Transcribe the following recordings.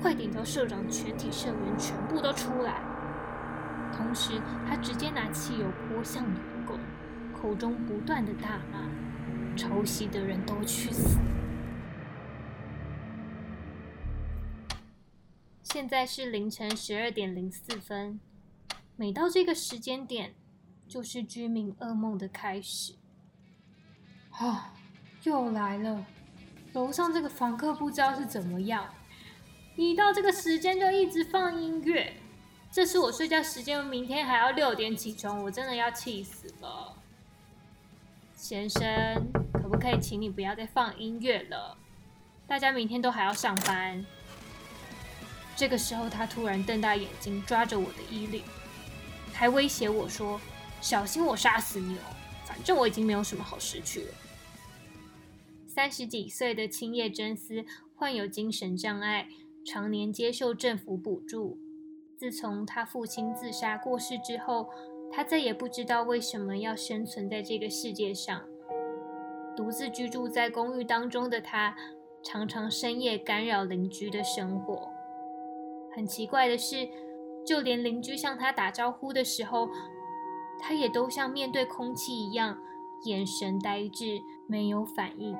快点叫社长、全体社员全部都出来！同时，他直接拿汽油泼向员工，口中不断的大骂：“抄袭的人都去死！”现在是凌晨十二点零四分。每到这个时间点，就是居民噩梦的开始。啊，又来了！楼上这个房客不知道是怎么样，一到这个时间就一直放音乐。这是我睡觉时间，明天还要六点起床，我真的要气死了。先生，可不可以请你不要再放音乐了？大家明天都还要上班。这个时候，他突然瞪大眼睛，抓着我的衣领。还威胁我说：“小心我杀死你哦！反正我已经没有什么好失去了。”三十几岁的青叶真丝患有精神障碍，常年接受政府补助。自从他父亲自杀过世之后，他再也不知道为什么要生存在这个世界上。独自居住在公寓当中的他，常常深夜干扰邻居的生活。很奇怪的是。就连邻居向他打招呼的时候，他也都像面对空气一样，眼神呆滞，没有反应。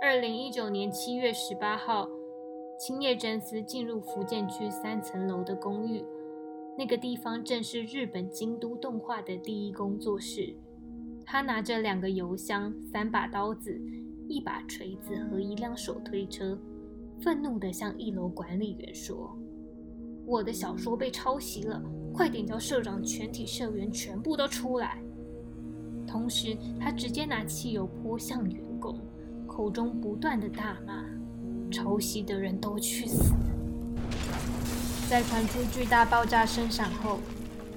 二零一九年七月十八号，青叶真司进入福建区三层楼的公寓，那个地方正是日本京都动画的第一工作室。他拿着两个油箱、三把刀子、一把锤子和一辆手推车，愤怒地向一楼管理员说。我的小说被抄袭了，快点叫社长、全体社员全部都出来！同时，他直接拿汽油泼向员工，口中不断的大骂：“抄袭的人都去死！”在传出巨大爆炸声响后，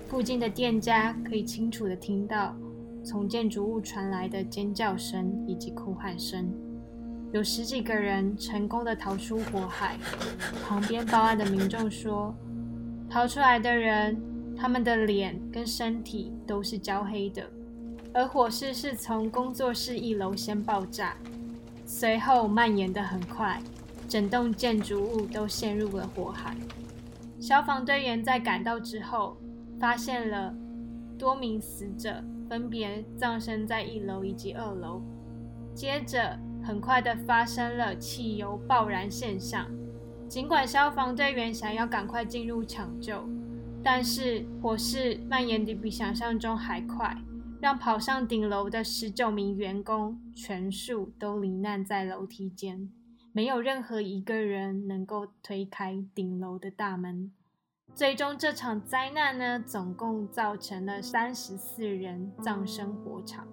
附近的店家可以清楚的听到从建筑物传来的尖叫声以及哭喊声。有十几个人成功的逃出火海。旁边报案的民众说，逃出来的人，他们的脸跟身体都是焦黑的，而火势是从工作室一楼先爆炸，随后蔓延的很快，整栋建筑物都陷入了火海。消防队员在赶到之后，发现了多名死者，分别葬身在一楼以及二楼。接着。很快的发生了汽油爆燃现象，尽管消防队员想要赶快进入抢救，但是火势蔓延的比想象中还快，让跑上顶楼的十九名员工全数都罹难在楼梯间，没有任何一个人能够推开顶楼的大门。最终这场灾难呢，总共造成了三十四人葬身火场，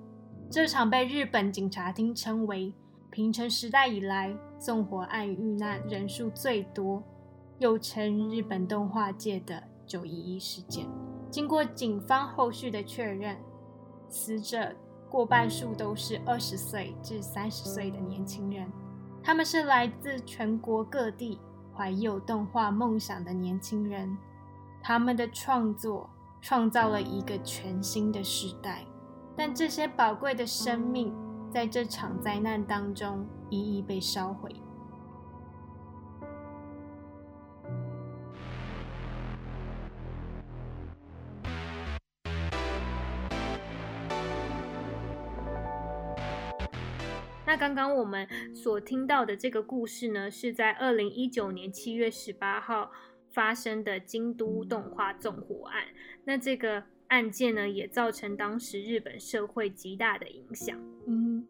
这场被日本警察厅称为。平成时代以来，纵火案遇难人数最多，又称日本动画界的“九一一事件”。经过警方后续的确认，死者过半数都是二十岁至三十岁的年轻人，他们是来自全国各地怀有动画梦想的年轻人，他们的创作创造了一个全新的时代，但这些宝贵的生命。在这场灾难当中，一一被烧毁。那刚刚我们所听到的这个故事呢，是在二零一九年七月十八号发生的京都动画纵火案。那这个。案件呢，也造成当时日本社会极大的影响。嗯。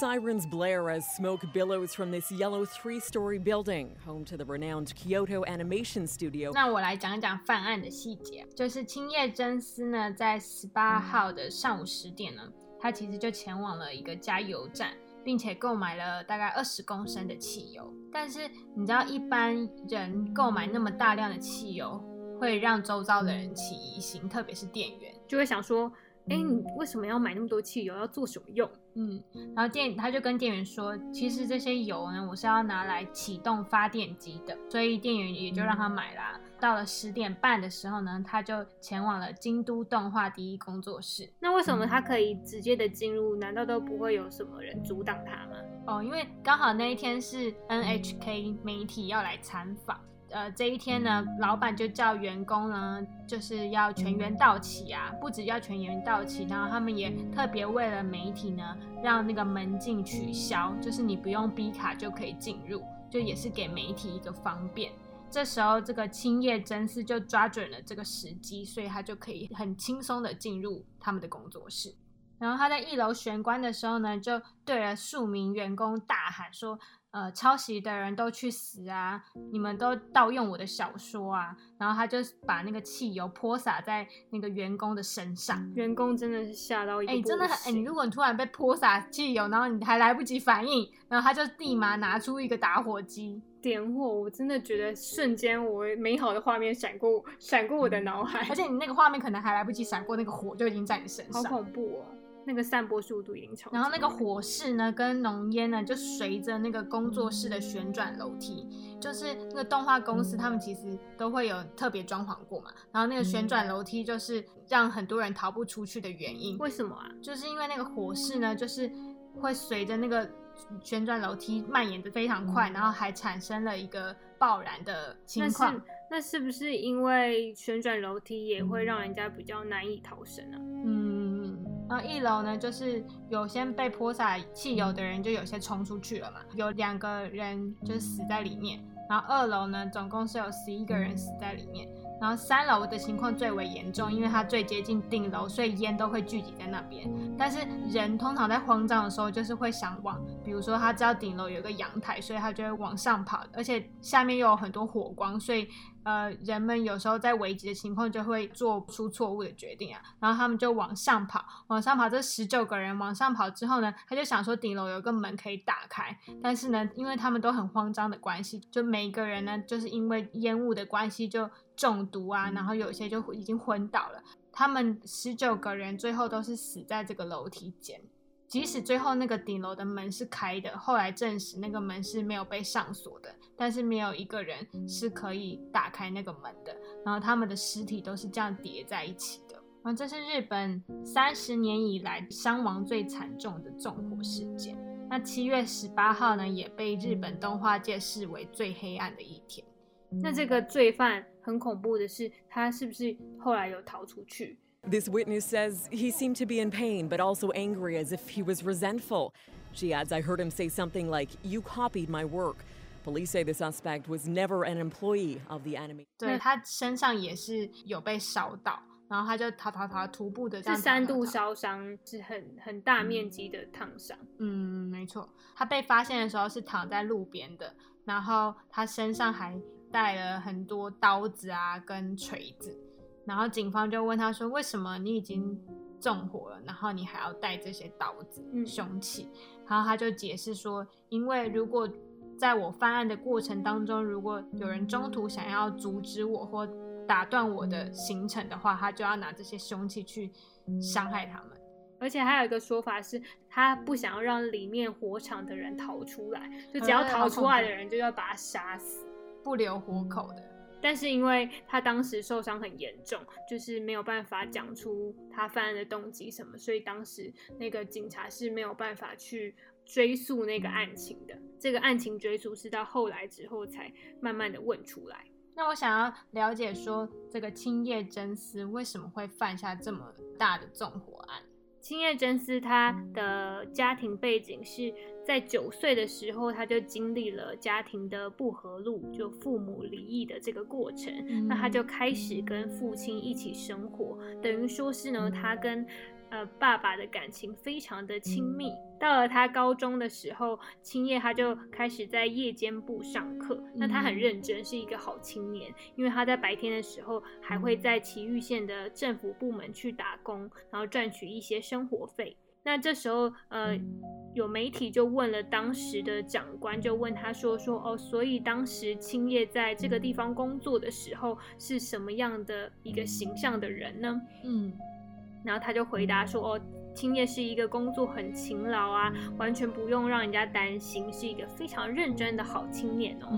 Sirens blare as smoke billows from this yellow three-story building, home to the renowned Kyoto Animation Studio. 那我来讲讲犯案的细节，就是青叶真司呢，在十八号的上午十点呢，他其实就前往了一个加油站，并且购买了大概二十公升的汽油。但是你知道，一般人购买那么大量的汽油，会让周遭的人起疑心，特别是店员。就会想说，哎，你为什么要买那么多汽油？要做什么用？嗯，然后店他就跟店员说，其实这些油呢，我是要拿来启动发电机的，所以店员也就让他买啦。到了十点半的时候呢，他就前往了京都动画第一工作室。那为什么他可以直接的进入？难道都不会有什么人阻挡他吗？哦，因为刚好那一天是 NHK 媒体要来参访。呃，这一天呢，老板就叫员工呢，就是要全员到齐啊，不止要全员到齐，然后他们也特别为了媒体呢，让那个门禁取消，就是你不用逼卡就可以进入，就也是给媒体一个方便。这时候，这个青叶真司就抓准了这个时机，所以他就可以很轻松的进入他们的工作室。然后他在一楼玄关的时候呢，就对了数名员工大喊说。呃，抄袭的人都去死啊！你们都盗用我的小说啊！然后他就把那个汽油泼洒在那个员工的身上，员工真的是吓到一哎，真的很哎，你如果你突然被泼洒汽油，然后你还来不及反应，然后他就立马拿出一个打火机点火，我真的觉得瞬间我美好的画面闪过闪过我的脑海，而且你那个画面可能还来不及闪过，那个火就已经在你身上，好恐怖哦！那个散播速度已经超，然后那个火势呢，跟浓烟呢，就随着那个工作室的旋转楼梯，就是那个动画公司，他们其实都会有特别装潢过嘛。然后那个旋转楼梯就是让很多人逃不出去的原因。为什么啊？就是因为那个火势呢，就是会随着那个旋转楼梯蔓延的非常快，然后还产生了一个爆燃的情况。那是不是因为旋转楼梯也会让人家比较难以逃生啊？嗯。然后一楼呢，就是有些被泼洒汽油的人，就有些冲出去了嘛，有两个人就死在里面。然后二楼呢，总共是有十一个人死在里面。然后三楼的情况最为严重，因为它最接近顶楼，所以烟都会聚集在那边。但是人通常在慌张的时候，就是会想往，比如说他知道顶楼有个阳台，所以他就会往上跑，而且下面又有很多火光，所以呃，人们有时候在危急的情况就会做出错误的决定啊。然后他们就往上跑，往上跑。这十九个人往上跑之后呢，他就想说顶楼有个门可以打开，但是呢，因为他们都很慌张的关系，就每一个人呢，就是因为烟雾的关系就。中毒啊，然后有些就已经昏倒了。他们十九个人最后都是死在这个楼梯间。即使最后那个顶楼的门是开的，后来证实那个门是没有被上锁的，但是没有一个人是可以打开那个门的。然后他们的尸体都是这样叠在一起的。然后这是日本三十年以来伤亡最惨重的纵火事件。那七月十八号呢，也被日本动画界视为最黑暗的一天。那这个罪犯很恐怖的是，他是不是后来有逃出去？This witness says he seemed to be in pain, but also angry, as if he was resentful. She adds, I heard him say something like, You copied my work. Police say the suspect was never an employee of the enemy. 对他身上也是有被烧到，然后他就逃逃逃，徒步的。是三度烧伤，是很很大面积的烫伤。嗯，没错。他被发现的时候是躺在路边的，然后他身上还带了很多刀子啊，跟锤子，然后警方就问他说：“为什么你已经纵火了，然后你还要带这些刀子、凶器？”然后他就解释说：“因为如果在我犯案的过程当中，如果有人中途想要阻止我或打断我的行程的话，他就要拿这些凶器去伤害他们。而且还有一个说法是，他不想要让里面火场的人逃出来，就只要逃出来的人就要把他杀死。”不留活口的，但是因为他当时受伤很严重，就是没有办法讲出他犯案的动机什么，所以当时那个警察是没有办法去追溯那个案情的。这个案情追溯是到后来之后才慢慢的问出来。那我想要了解说，这个青叶真司为什么会犯下这么大的纵火案？青叶真司他的家庭背景是在九岁的时候，他就经历了家庭的不和路，就父母离异的这个过程。那他就开始跟父亲一起生活，等于说是呢，他跟。呃，爸爸的感情非常的亲密。到了他高中的时候，青叶他就开始在夜间部上课。那他很认真，是一个好青年。因为他在白天的时候，还会在崎玉县的政府部门去打工，然后赚取一些生活费。那这时候，呃，有媒体就问了当时的长官，就问他说：“说哦，所以当时青叶在这个地方工作的时候是什么样的一个形象的人呢？”嗯，然后他就回答说：“哦。”青叶是一个工作很勤劳啊，完全不用让人家担心，是一个非常认真的好青年哦。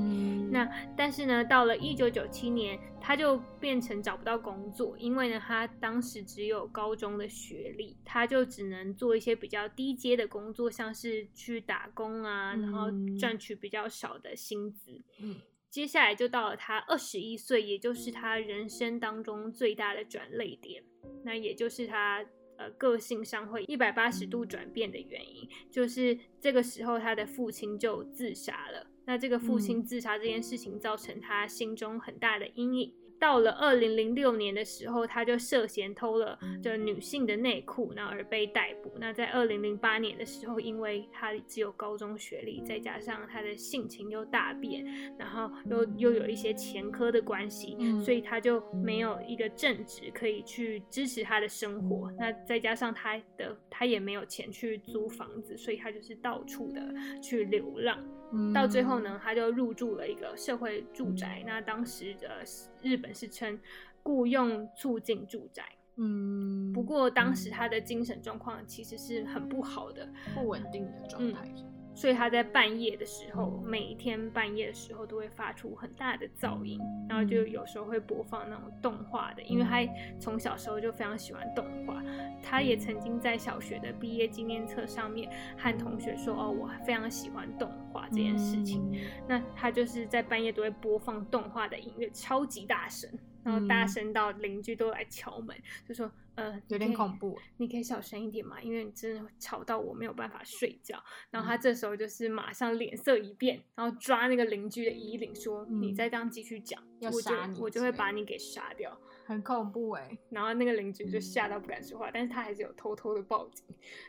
那但是呢，到了一九九七年，他就变成找不到工作，因为呢，他当时只有高中的学历，他就只能做一些比较低阶的工作，像是去打工啊，然后赚取比较少的薪资。嗯，接下来就到了他二十一岁，也就是他人生当中最大的转泪点，那也就是他。呃，个性上会一百八十度转变的原因，就是这个时候他的父亲就自杀了。那这个父亲自杀这件事情，造成他心中很大的阴影。到了二零零六年的时候，他就涉嫌偷了这女性的内裤，然后而被逮捕。那在二零零八年的时候，因为他只有高中学历，再加上他的性情又大变，然后又又有一些前科的关系，所以他就没有一个正职可以去支持他的生活。那再加上他的他也没有钱去租房子，所以他就是到处的去流浪。到最后呢，他就入住了一个社会住宅。那当时的日本是称雇佣促进住宅。嗯，不过当时他的精神状况其实是很不好的，不稳定的状态。所以他在半夜的时候，每一天半夜的时候都会发出很大的噪音，然后就有时候会播放那种动画的，因为他从小时候就非常喜欢动画。他也曾经在小学的毕业纪念册上面和同学说：“哦，我非常喜欢动画这件事情。”那他就是在半夜都会播放动画的音乐，超级大声。然后大声到邻居都来敲门，就说：“呃，有点恐怖，你可以小声一点嘛，因为你真的吵到我没有办法睡觉。”然后他这时候就是马上脸色一变，然后抓那个邻居的衣领说：“你再这样继续讲，我就，我就会把你给杀掉。”很恐怖哎，然后那个邻居就吓到不敢说话，但是他还是有偷偷的报警。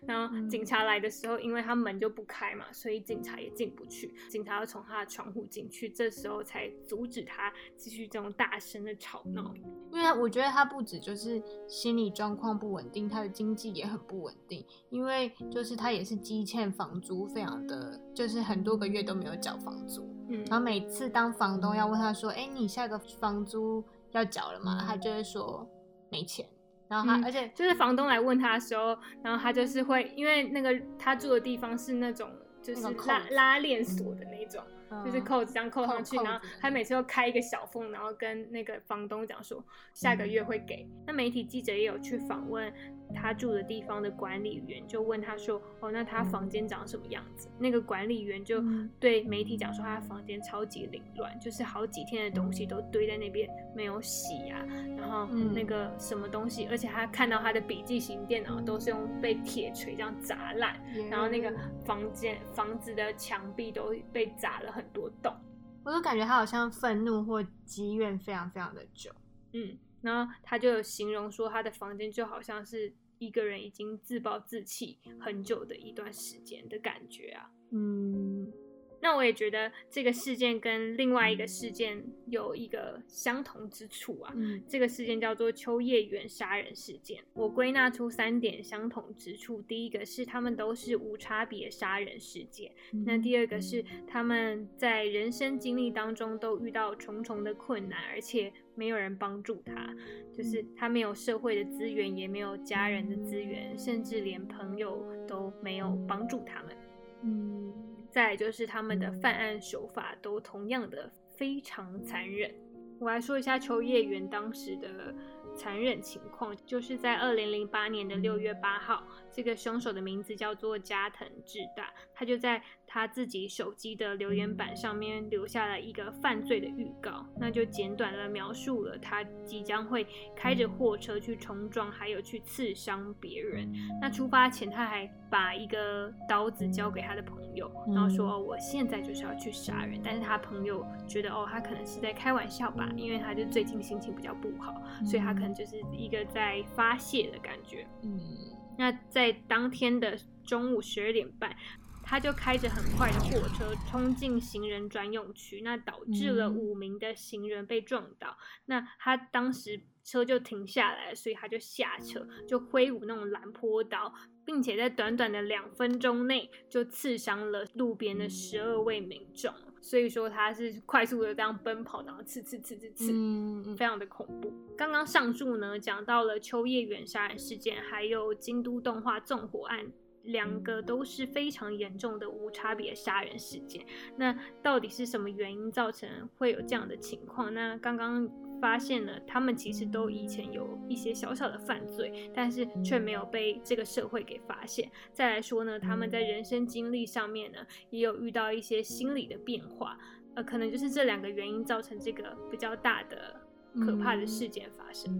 然后警察来的时候，因为他门就不开嘛，所以警察也进不去。警察要从他的窗户进去，这时候才阻止他继续这种大声的吵闹。因为我觉得他不止就是心理状况不稳定，他的经济也很不稳定。因为就是他也是积欠房租，非常的就是很多个月都没有缴房租。嗯，然后每次当房东要问他说：“哎，你下个房租？”要缴了嘛，他就会说没钱，然后他而且就是房东来问他的时候，然后他就是会因为那个他住的地方是那种就是拉拉链锁的那种。就是扣子这样扣上去，然后他每次都开一个小缝，然后跟那个房东讲说下个月会给。那媒体记者也有去访问他住的地方的管理员，就问他说：“哦，那他房间长什么样子？”那个管理员就对媒体讲说：“他房间超级凌乱，就是好几天的东西都堆在那边没有洗啊，然后那个什么东西，而且他看到他的笔记型电脑都是用被铁锤这样砸烂，然后那个房间房子的墙壁都被砸了很。”多洞，我都感觉他好像愤怒或积怨非常非常的久。嗯，然后他就有形容说，他的房间就好像是一个人已经自暴自弃很久的一段时间的感觉啊。嗯。那我也觉得这个事件跟另外一个事件有一个相同之处啊。嗯，这个事件叫做秋叶原杀人事件。我归纳出三点相同之处：第一个是他们都是无差别杀人事件；那第二个是他们在人生经历当中都遇到重重的困难，而且没有人帮助他，就是他没有社会的资源，也没有家人的资源，甚至连朋友都没有帮助他们。嗯。再就是他们的犯案手法都同样的非常残忍。我来说一下秋叶原当时的残忍情况，就是在二零零八年的六月八号，这个凶手的名字叫做加藤智大，他就在。他自己手机的留言板上面留下了一个犯罪的预告，那就简短的描述了他即将会开着货车去冲撞，还有去刺伤别人。那出发前他还把一个刀子交给他的朋友，然后说：“我现在就是要去杀人。”但是他朋友觉得哦，他可能是在开玩笑吧，因为他就最近心情比较不好，所以他可能就是一个在发泄的感觉。嗯，那在当天的中午十二点半。他就开着很快的货车冲进行人专用区，那导致了五名的行人被撞倒。那他当时车就停下来，所以他就下车，就挥舞那种蓝坡刀，并且在短短的两分钟内就刺伤了路边的十二位民众。所以说他是快速的这样奔跑，然后刺刺刺刺刺，嗯，非常的恐怖。刚刚上述呢讲到了秋叶原杀人事件，还有京都动画纵火案，两个都是非常严重的无差别杀人事件。那到底是什么原因造成会有这样的情况？那刚刚。发现了，他们其实都以前有一些小小的犯罪，但是却没有被这个社会给发现。再来说呢，他们在人生经历上面呢，也有遇到一些心理的变化，呃，可能就是这两个原因造成这个比较大的可怕的事件发生。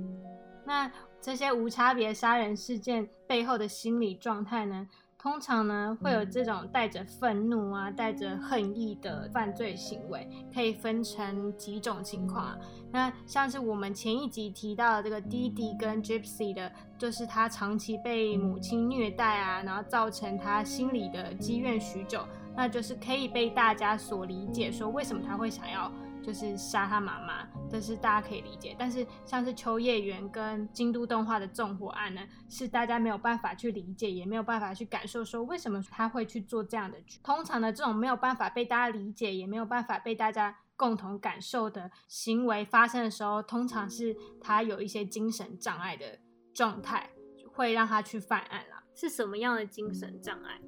那这些无差别杀人事件背后的心理状态呢？通常呢，会有这种带着愤怒啊、带着恨意的犯罪行为，可以分成几种情况啊。那像是我们前一集提到的这个弟弟跟 Gypsy 的，就是他长期被母亲虐待啊，然后造成他心里的积怨许久，那就是可以被大家所理解，说为什么他会想要。就是杀他妈妈，这是大家可以理解。但是像是秋叶原跟京都动画的纵火案呢，是大家没有办法去理解，也没有办法去感受，说为什么他会去做这样的。通常的这种没有办法被大家理解，也没有办法被大家共同感受的行为发生的时候，通常是他有一些精神障碍的状态，会让他去犯案啦。是什么样的精神障碍？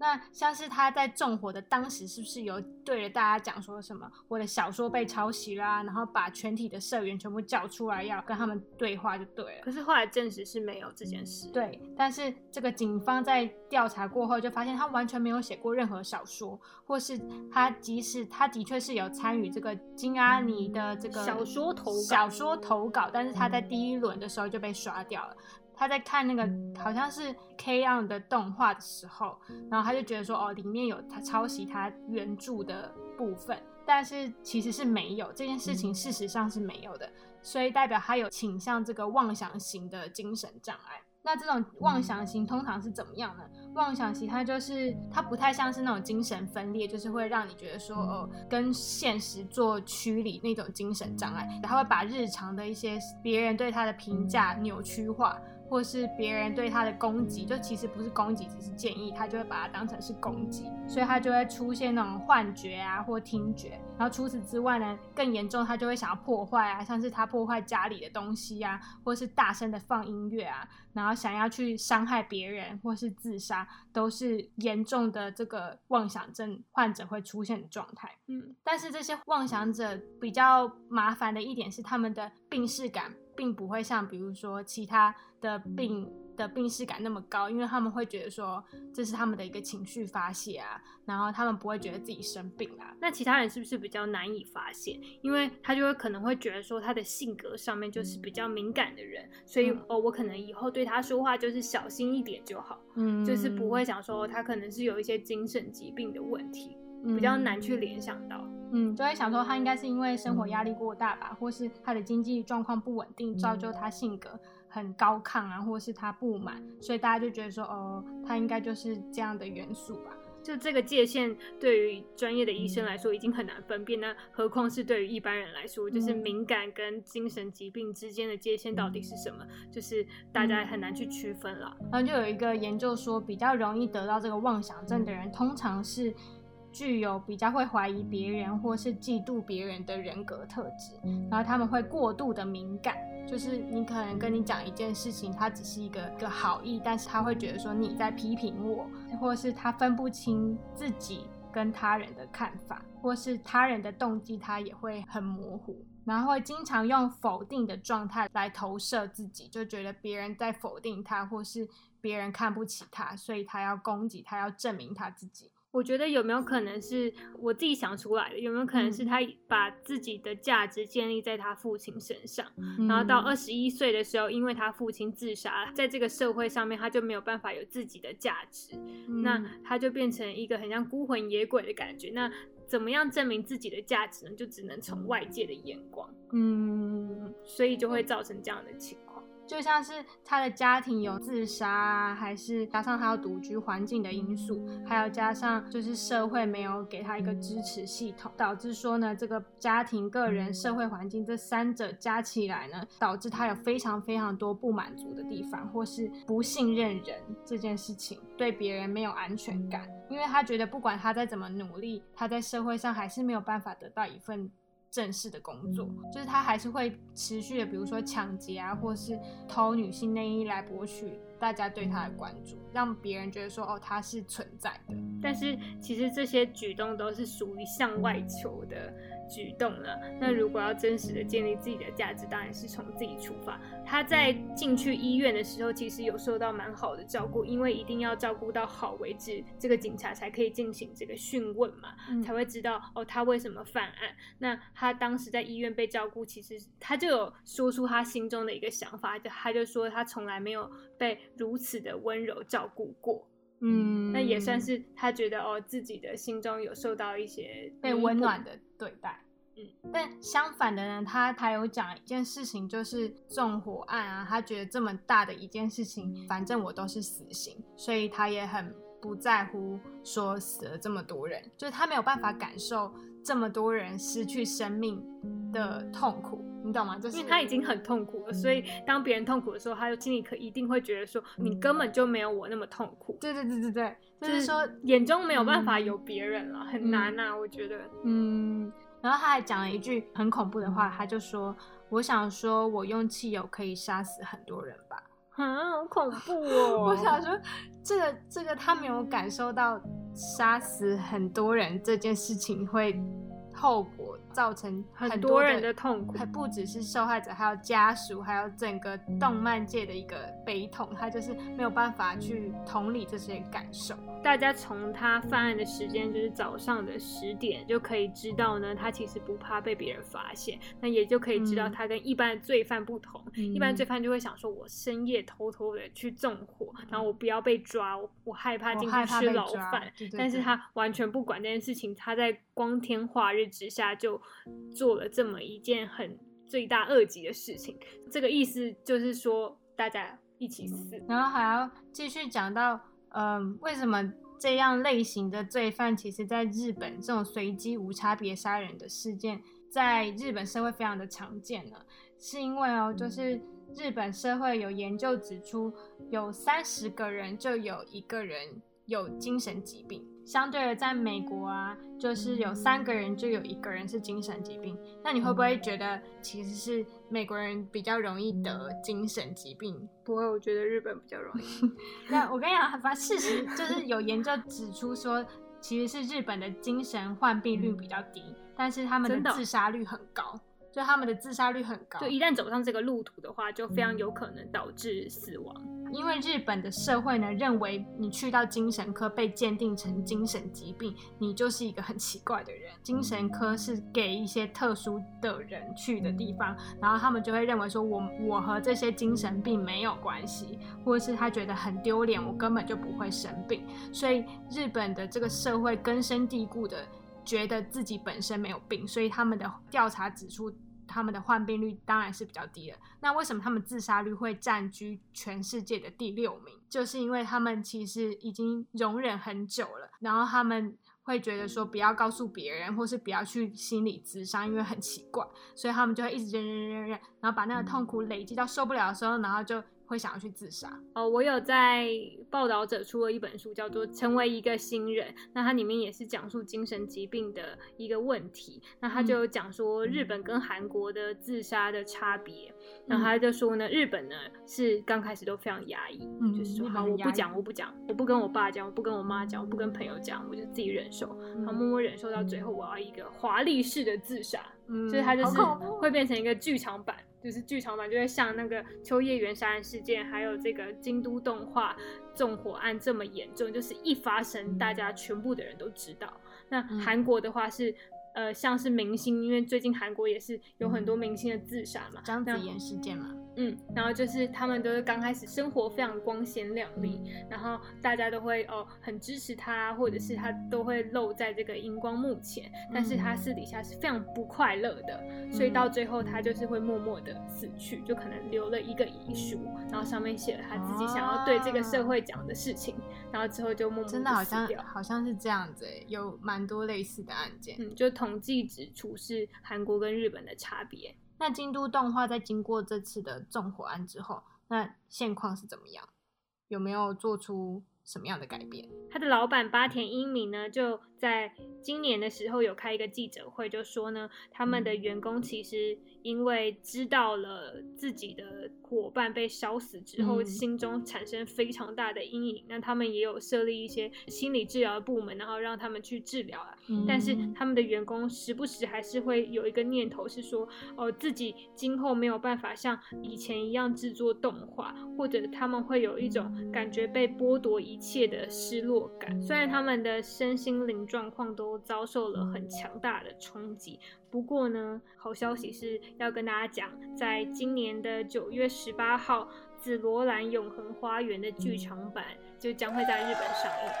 那像是他在纵火的当时，是不是有对着大家讲说什么？我的小说被抄袭啦，然后把全体的社员全部叫出来，要跟他们对话就对了。可是后来证实是没有这件事。对，但是这个警方在调查过后就发现他完全没有写过任何小说，或是他即使他的确是有参与这个金阿尼的这个小说投小说投稿，但是他在第一轮的时候就被刷掉了。他在看那个好像是 K on 的动画的时候，然后他就觉得说，哦，里面有他抄袭他原著的部分，但是其实是没有这件事情，事实上是没有的，所以代表他有倾向这个妄想型的精神障碍。那这种妄想型通常是怎么样呢？妄想型它就是它不太像是那种精神分裂，就是会让你觉得说，哦，跟现实做区离那种精神障碍，他会把日常的一些别人对他的评价扭曲化。或是别人对他的攻击，就其实不是攻击，只是建议，他就会把它当成是攻击，所以他就会出现那种幻觉啊，或听觉。然后除此之外呢，更严重，他就会想要破坏啊，像是他破坏家里的东西啊，或是大声的放音乐啊，然后想要去伤害别人或是自杀，都是严重的这个妄想症患者会出现的状态。嗯，但是这些妄想者比较麻烦的一点是，他们的病视感。并不会像比如说其他的病的病逝感那么高，因为他们会觉得说这是他们的一个情绪发泄啊，然后他们不会觉得自己生病啊。那其他人是不是比较难以发现？因为他就会可能会觉得说他的性格上面就是比较敏感的人，所以哦，我可能以后对他说话就是小心一点就好，嗯，就是不会想说他可能是有一些精神疾病的问题，比较难去联想到。嗯，就会想说他应该是因为生活压力过大吧，或是他的经济状况不稳定，造就他性格很高亢啊，或是他不满，所以大家就觉得说，哦，他应该就是这样的元素吧。就这个界限对于专业的医生来说已经很难分辨，那何况是对于一般人来说，就是敏感跟精神疾病之间的界限到底是什么，就是大家很难去区分了。然后就有一个研究说，比较容易得到这个妄想症的人，通常是。具有比较会怀疑别人或是嫉妒别人的人格特质，然后他们会过度的敏感，就是你可能跟你讲一件事情，他只是一个个好意，但是他会觉得说你在批评我，或是他分不清自己跟他人的看法，或是他人的动机，他也会很模糊，然后会经常用否定的状态来投射自己，就觉得别人在否定他，或是别人看不起他，所以他要攻击他，要证明他自己。我觉得有没有可能是我自己想出来的？有没有可能是他把自己的价值建立在他父亲身上，然后到二十一岁的时候，因为他父亲自杀，在这个社会上面他就没有办法有自己的价值，那他就变成一个很像孤魂野鬼的感觉。那怎么样证明自己的价值呢？就只能从外界的眼光，嗯，所以就会造成这样的情况。就像是他的家庭有自杀，啊还是加上他要独居环境的因素，还有加上就是社会没有给他一个支持系统，导致说呢，这个家庭、个人、社会环境这三者加起来呢，导致他有非常非常多不满足的地方，或是不信任人这件事情，对别人没有安全感，因为他觉得不管他再怎么努力，他在社会上还是没有办法得到一份。正式的工作，就是他还是会持续的，比如说抢劫啊，或是偷女性内衣来博取大家对他的关注，让别人觉得说哦他是存在的。但是其实这些举动都是属于向外求的。举动了。那如果要真实的建立自己的价值，当然是从自己出发。他在进去医院的时候，其实有受到蛮好的照顾，因为一定要照顾到好为止，这个警察才可以进行这个讯问嘛，才会知道哦他为什么犯案。那他当时在医院被照顾，其实他就有说出他心中的一个想法，就他就说他从来没有被如此的温柔照顾过。嗯，那也算是他觉得哦，自己的心中有受到一些被温暖的对待。嗯，但相反的呢，他还有讲一件事情，就是纵火案啊，他觉得这么大的一件事情，反正我都是死刑，所以他也很不在乎说死了这么多人，就是他没有办法感受这么多人失去生命的痛苦。你懂吗？就是因为他已经很痛苦了，所以当别人痛苦的时候，他就心里可一定会觉得说，你根本就没有我那么痛苦。对对对对对，就是说眼中没有办法有别人了，很难呐，我觉得。嗯，然后他还讲了一句很恐怖的话，他就说：“我想说，我用汽油可以杀死很多人吧？”啊，好恐怖哦！我想说，这个这个他没有感受到杀死很多人这件事情会。后果造成很多人的痛苦，还不只是受害者，还有家属，还有整个动漫界的一个悲痛，他就是没有办法去同理这些感受。大家从他犯案的时间，就是早上的十点，就可以知道呢，他其实不怕被别人发现，那也就可以知道他跟一般的罪犯不同。一般罪犯就会想说，我深夜偷偷的去纵火，然后我不要被抓，我害怕进去吃牢饭。但是他完全不管这件事情，他在光天化日。之下就做了这么一件很罪大恶极的事情，这个意思就是说大家一起死，然后还要继续讲到，嗯，为什么这样类型的罪犯，其实在日本这种随机无差别杀人的事件，在日本社会非常的常见呢？是因为哦，就是日本社会有研究指出，有三十个人就有一个人有精神疾病。相对的，在美国啊，就是有三个人就有一个人是精神疾病。那你会不会觉得其实是美国人比较容易得精神疾病？不会，我觉得日本比较容易。那我跟你讲，反正事实就是有研究指出说，其实是日本的精神患病率比较低，但是他们的自杀率很高。就他们的自杀率很高，就一旦走上这个路途的话，就非常有可能导致死亡。因为日本的社会呢，认为你去到精神科被鉴定成精神疾病，你就是一个很奇怪的人。精神科是给一些特殊的人去的地方，然后他们就会认为说，我我和这些精神病没有关系，或者是他觉得很丢脸，我根本就不会生病。所以日本的这个社会根深蒂固的。觉得自己本身没有病，所以他们的调查指出，他们的患病率当然是比较低的。那为什么他们自杀率会占据全世界的第六名？就是因为他们其实已经容忍很久了，然后他们会觉得说不要告诉别人，或是不要去心理咨商，因为很奇怪，所以他们就会一直忍忍忍忍忍，然后把那个痛苦累积到受不了的时候，然后就。会想要去自杀哦。我有在报道者出了一本书，叫做《成为一个新人》，那它里面也是讲述精神疾病的一个问题。那他就讲说日本跟韩国的自杀的差别。然后他就说呢，日本呢是刚开始都非常压抑，就是说好我不讲，我不讲，我不跟我爸讲，我不跟我妈讲，我不跟朋友讲，我就自己忍受，然后默默忍受到最后，我要一个华丽式的自杀，所以他就是会变成一个剧场版。就是剧场版就会像那个秋叶原杀人事件，还有这个京都动画纵火案这么严重，就是一发生大家全部的人都知道。那韩国的话是呃，像是明星，因为最近韩国也是有很多明星的自杀嘛，张子妍事件嘛，嗯，然后就是他们都是刚开始生活非常光鲜亮丽，然后大家都会哦很支持他，或者是他都会露在这个荧光幕前，但是他私底下是非常不快乐的，所以到最后他就是会默默的死去，就可能留了一个遗书，然后上面写了他自己想要对这个社会讲的事情，然后之后就默默真的好像好像是这样子，有蛮多类似的案件，嗯，就。统计指出是韩国跟日本的差别。那京都动画在经过这次的纵火案之后，那现况是怎么样？有没有做出什么样的改变？他的老板八田英明呢，就在今年的时候有开一个记者会，就说呢，他们的员工其实。因为知道了自己的伙伴被烧死之后，心中产生非常大的阴影。那他们也有设立一些心理治疗的部门，然后让他们去治疗啊。但是他们的员工时不时还是会有一个念头，是说哦，自己今后没有办法像以前一样制作动画，或者他们会有一种感觉被剥夺一一切的失落感。虽然他们的身心灵状况都遭受了很强大的冲击。不过呢，好消息是要跟大家讲，在今年的九月十八号，《紫罗兰永恒花园》的剧场版就将会在日本上映。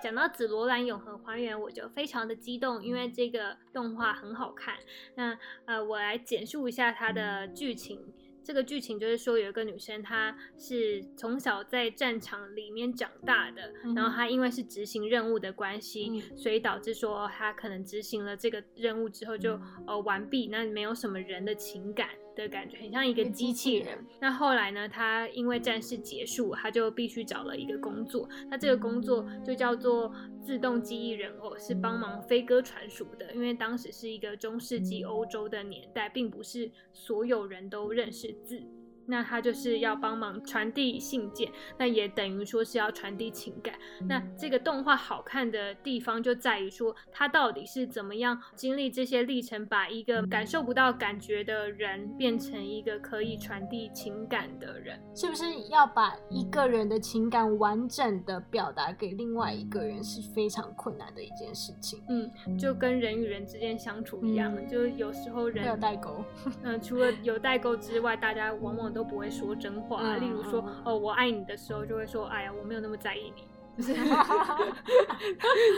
讲到《紫罗兰永恒花园》，我就非常的激动，因为这个动画很好看。那呃，我来简述一下它的剧情。这个剧情就是说，有一个女生，她是从小在战场里面长大的，然后她因为是执行任务的关系，所以导致说她可能执行了这个任务之后就呃完毕，那没有什么人的情感。的感觉很像一个机器人。那后来呢？他因为战事结束，他就必须找了一个工作。那这个工作就叫做自动记忆人偶，是帮忙飞鸽传书的。因为当时是一个中世纪欧洲的年代，并不是所有人都认识字。那他就是要帮忙传递信件，那也等于说是要传递情感。那这个动画好看的地方就在于说，他到底是怎么样经历这些历程，把一个感受不到感觉的人变成一个可以传递情感的人？是不是要把一个人的情感完整的表达给另外一个人是非常困难的一件事情？嗯，就跟人与人之间相处一样，就有时候人有代沟。嗯，除了有代沟之外，大家往往都不会说真话，例如说哦，我爱你的时候，就会说，哎呀，我没有那么在意你，就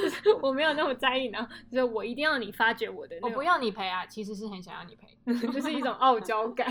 是 我没有那么在意呢，就是我一定要你发觉我的，我不要你陪啊，其实是很想要你陪，就是一种傲娇感，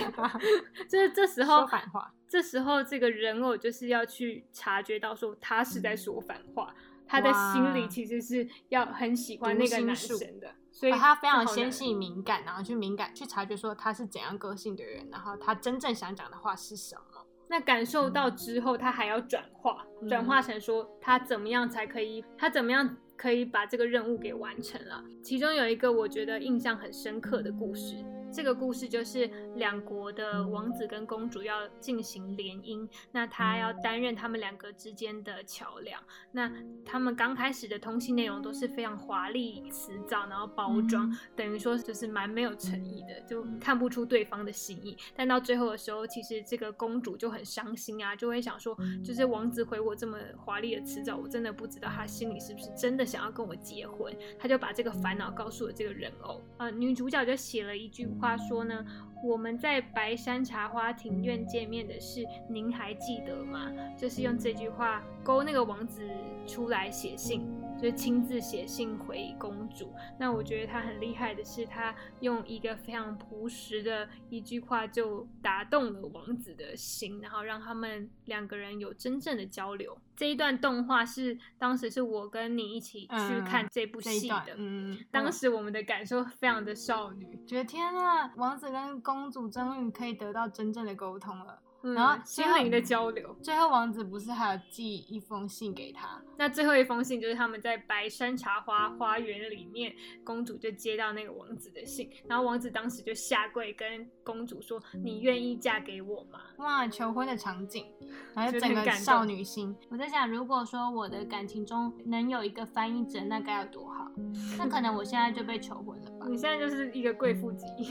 就是这时候说反话，这时候这个人偶就是要去察觉到说他是在说反话，他的心里其实是要很喜欢那个男生的。所以他非常纤细敏感，然后去敏感去察觉说他是怎样个性的人，然后他真正想讲的话是什么。那感受到之后，他还要转化，转化成说他怎么样才可以，他怎么样可以把这个任务给完成了。其中有一个我觉得印象很深刻的故事。这个故事就是两国的王子跟公主要进行联姻，那他要担任他们两个之间的桥梁。那他们刚开始的通信内容都是非常华丽辞藻，然后包装，等于说就是蛮没有诚意的，就看不出对方的心意。但到最后的时候，其实这个公主就很伤心啊，就会想说，就是王子回我这么华丽的辞藻，我真的不知道他心里是不是真的想要跟我结婚。他就把这个烦恼告诉了这个人偶，呃，女主角就写了一句。话说呢，我们在白山茶花庭院见面的事，您还记得吗？就是用这句话勾那个王子出来写信。就是亲自写信回公主。那我觉得他很厉害的是，他用一个非常朴实的一句话就打动了王子的心，然后让他们两个人有真正的交流。这一段动画是当时是我跟你一起去看这部戏的，嗯，当时我们的感受非常的少女，觉得天啊，王子跟公主终于可以得到真正的沟通了。然后心灵的交流，最后王子不是还有寄一封信给他？那最后一封信就是他们在白山茶花花园里面，公主就接到那个王子的信，然后王子当时就下跪跟公主说：“你愿意嫁给我吗？”哇，求婚的场景，还有整个少女心。我在想，如果说我的感情中能有一个翻译者，那该有多好？那可能我现在就被求婚了吧？你现在就是一个贵妇级，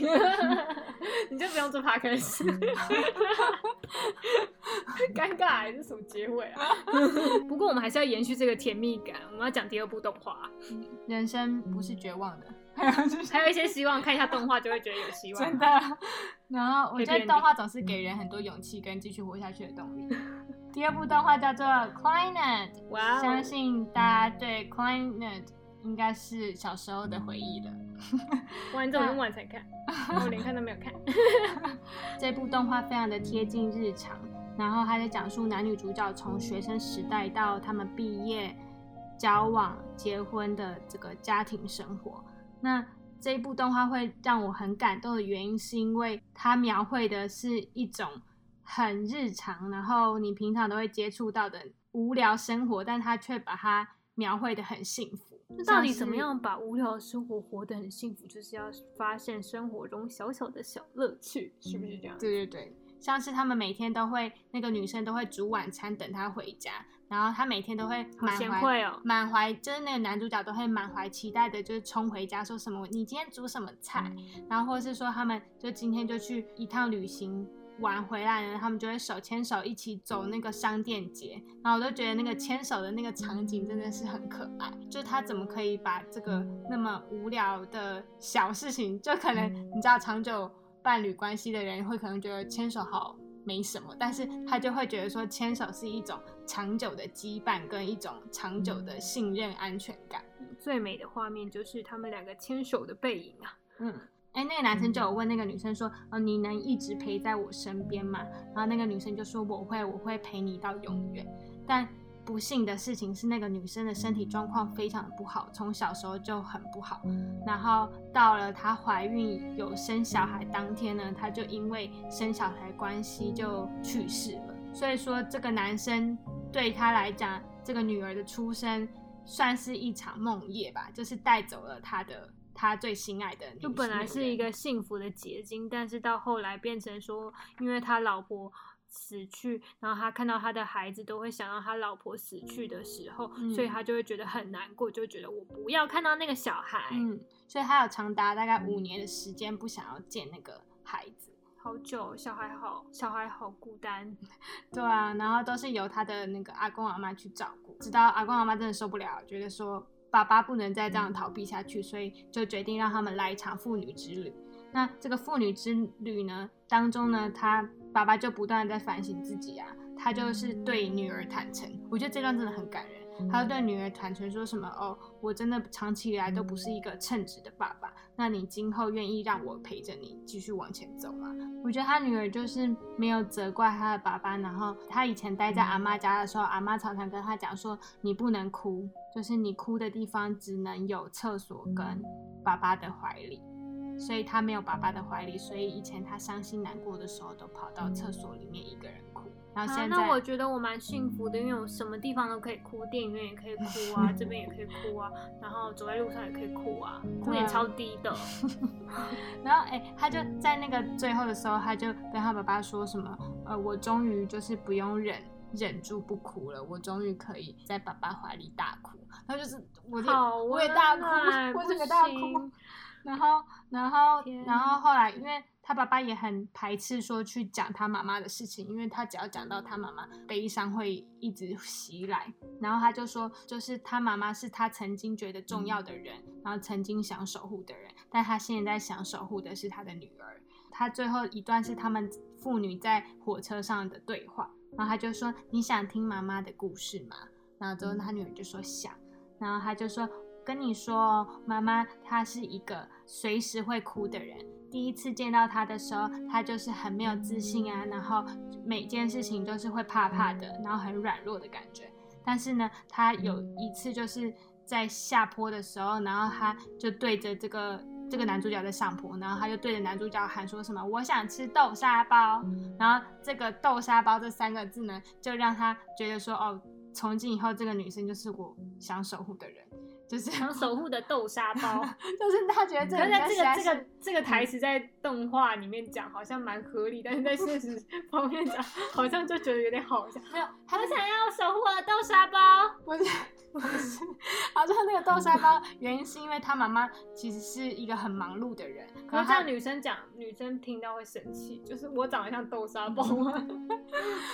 你就不用做 p 克斯。尴尬还是什么结尾啊？不过我们还是要延续这个甜蜜感，我们要讲第二部动画。人生不是绝望的。还有一些希望，看一下动画就会觉得有希望。真的。然后我觉得动画总是给人很多勇气跟继续活下去的动力。第二部动画叫做《Client》，哇，相信大家对《Client》应该是小时候的回忆了。哇，你怎么那么晚才看？我连看都没有看。这部动画非常的贴近日常，然后还在讲述男女主角从学生时代到他们毕业。交往、结婚的这个家庭生活，那这一部动画会让我很感动的原因，是因为它描绘的是一种很日常，然后你平常都会接触到的无聊生活，但它却把它描绘的很幸福。那到底怎么样把无聊的生活活得很幸福？就是要发现生活中小小的小乐趣，是不是这样？对对对。像是他们每天都会，那个女生都会煮晚餐等他回家，然后他每天都会满怀哦满怀，就是那个男主角都会满怀期待的，就是冲回家说什么你今天煮什么菜，然后或是说他们就今天就去一趟旅行玩回来呢，他们就会手牵手一起走那个商店街，然后我都觉得那个牵手的那个场景真的是很可爱，就是他怎么可以把这个那么无聊的小事情，就可能你知道长久。伴侣关系的人会可能觉得牵手好没什么，但是他就会觉得说牵手是一种长久的羁绊跟一种长久的信任安全感。最美的画面就是他们两个牵手的背影啊。嗯，哎，那个男生就有问那个女生说：“哦，你能一直陪在我身边吗？”然后那个女生就说：“我会，我会陪你到永远。”但不幸的事情是，那个女生的身体状况非常不好，从小时候就很不好。然后到了她怀孕有生小孩当天呢，她就因为生小孩关系就去世了。所以说，这个男生对他来讲，这个女儿的出生算是一场梦魇吧，就是带走了他的他最心爱的。就本来是一个幸福的结晶，但是到后来变成说，因为他老婆。死去，然后他看到他的孩子都会想到他老婆死去的时候，所以他就会觉得很难过，就觉得我不要看到那个小孩。嗯，所以他有长达大概五年的时间不想要见那个孩子，好久，小孩好，小孩好孤单。对啊，然后都是由他的那个阿公阿妈去照顾，直到阿公阿妈真的受不了，觉得说爸爸不能再这样逃避下去，所以就决定让他们来一场父女之旅。那这个父女之旅呢，当中呢，他。爸爸就不断的在反省自己啊，他就是对女儿坦诚，我觉得这段真的很感人。他对女儿坦诚说什么？哦，我真的长期以来都不是一个称职的爸爸，那你今后愿意让我陪着你继续往前走吗？我觉得他女儿就是没有责怪他的爸爸，然后他以前待在阿妈家的时候，阿妈常常跟他讲说，你不能哭，就是你哭的地方只能有厕所跟爸爸的怀里。所以他没有爸爸的怀里，所以以前他伤心难过的时候，都跑到厕所里面一个人哭。然后现在，那我觉得我蛮幸福的，因为我什么地方都可以哭，电影院也可以哭啊，这边也可以哭啊，然后走在路上也可以哭啊，哭点超低的。然后哎，他就在那个最后的时候，他就跟他爸爸说什么？呃，我终于就是不用忍忍住不哭了，我终于可以在爸爸怀里大哭。他就是我就，我也大哭，我整个大哭。然后，然后，然后后来，因为他爸爸也很排斥说去讲他妈妈的事情，因为他只要讲到他妈妈，悲伤会一直袭来。然后他就说，就是他妈妈是他曾经觉得重要的人，然后曾经想守护的人，但他现在想守护的是他的女儿。他最后一段是他们父女在火车上的对话，然后他就说：“你想听妈妈的故事吗？”然后之后他女儿就说想，然后他就说。跟你说，妈妈她是一个随时会哭的人。第一次见到她的时候，她就是很没有自信啊，然后每件事情都是会怕怕的，然后很软弱的感觉。但是呢，她有一次就是在下坡的时候，然后她就对着这个这个男主角在上铺，然后他就对着男主角喊说什么：“我想吃豆沙包。”然后这个豆沙包这三个字呢，就让他觉得说：“哦，从今以后这个女生就是我想守护的人。”就是想守护的豆沙包，就是他觉得这个这个这个这个台词在动画里面讲好像蛮合理，但是在现实 方面讲，好像就觉得有点好笑。没有，他想要守护我的豆沙包。不是，不是，好像那个豆沙包 原因是因为他妈妈其实是一个很忙碌的人。可是这样女生讲，女生听到会生气，就是我长得像豆沙包吗？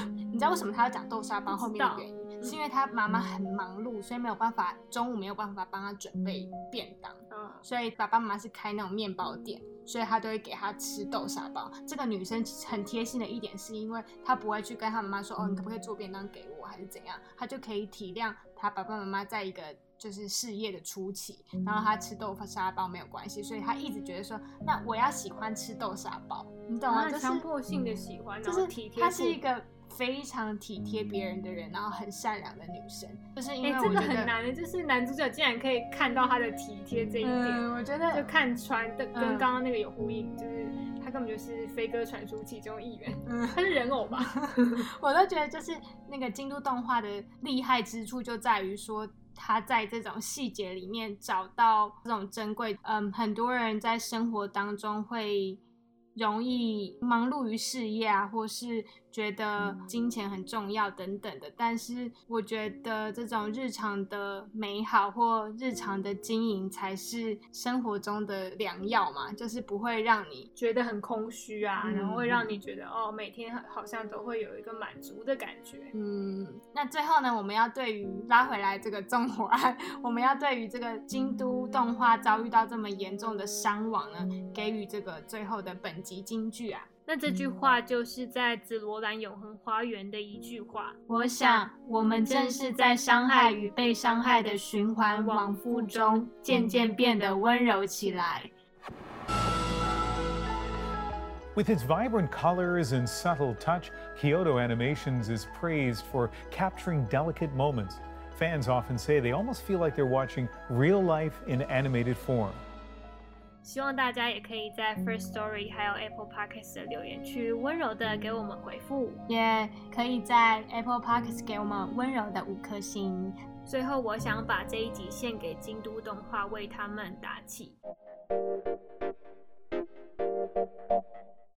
你知道为什么他要讲豆沙包后面的原因？是因为他妈妈很忙碌，所以没有办法中午没有办法帮他准备便当。嗯，所以爸爸妈妈是开那种面包店。所以他都会给他吃豆沙包。这个女生很贴心的一点，是因为她不会去跟她妈妈说：“哦，你可不可以做便当给我，还是怎样？”她就可以体谅她爸爸妈妈在一个就是事业的初期，然后她吃豆沙包没有关系。所以她一直觉得说：“那我要喜欢吃豆沙包，你懂吗？”强迫性的喜欢，就是她是一个。非常体贴别人的人，然后很善良的女生，就是因为这个很难的，就是男主角竟然可以看到她的体贴这一点，我觉得就看穿的跟刚刚那个有呼应，就是他根本就是飞鸽传书其中一员，他是人偶吧？我都觉得就是那个京都动画的厉害之处就在于说，他在这种细节里面找到这种珍贵，嗯，很多人在生活当中会容易忙碌于事业啊，或是。觉得金钱很重要等等的，但是我觉得这种日常的美好或日常的经营才是生活中的良药嘛，就是不会让你觉得很空虚啊，然后会让你觉得哦，每天好像都会有一个满足的感觉。嗯，那最后呢，我们要对于拉回来这个纵火案，我们要对于这个京都动画遭遇到这么严重的伤亡呢，给予这个最后的本集金句啊。那这句话就是在紫罗兰永恒花园的一句话。我想，我们正是在伤害与被伤害的循环往复中，渐渐变得温柔起来。With its vibrant colors and subtle touch, Kyoto Animations is praised for capturing delicate moments. Fans often say they almost feel like they're watching real life in animated form. 希望大家也可以在 First Story 还有 Apple Podcast 的留言区温柔的给我们回复，也可以在 Apple Podcast 给我们温柔的五颗星。最后，我想把这一集献给京都动画，为他们打气。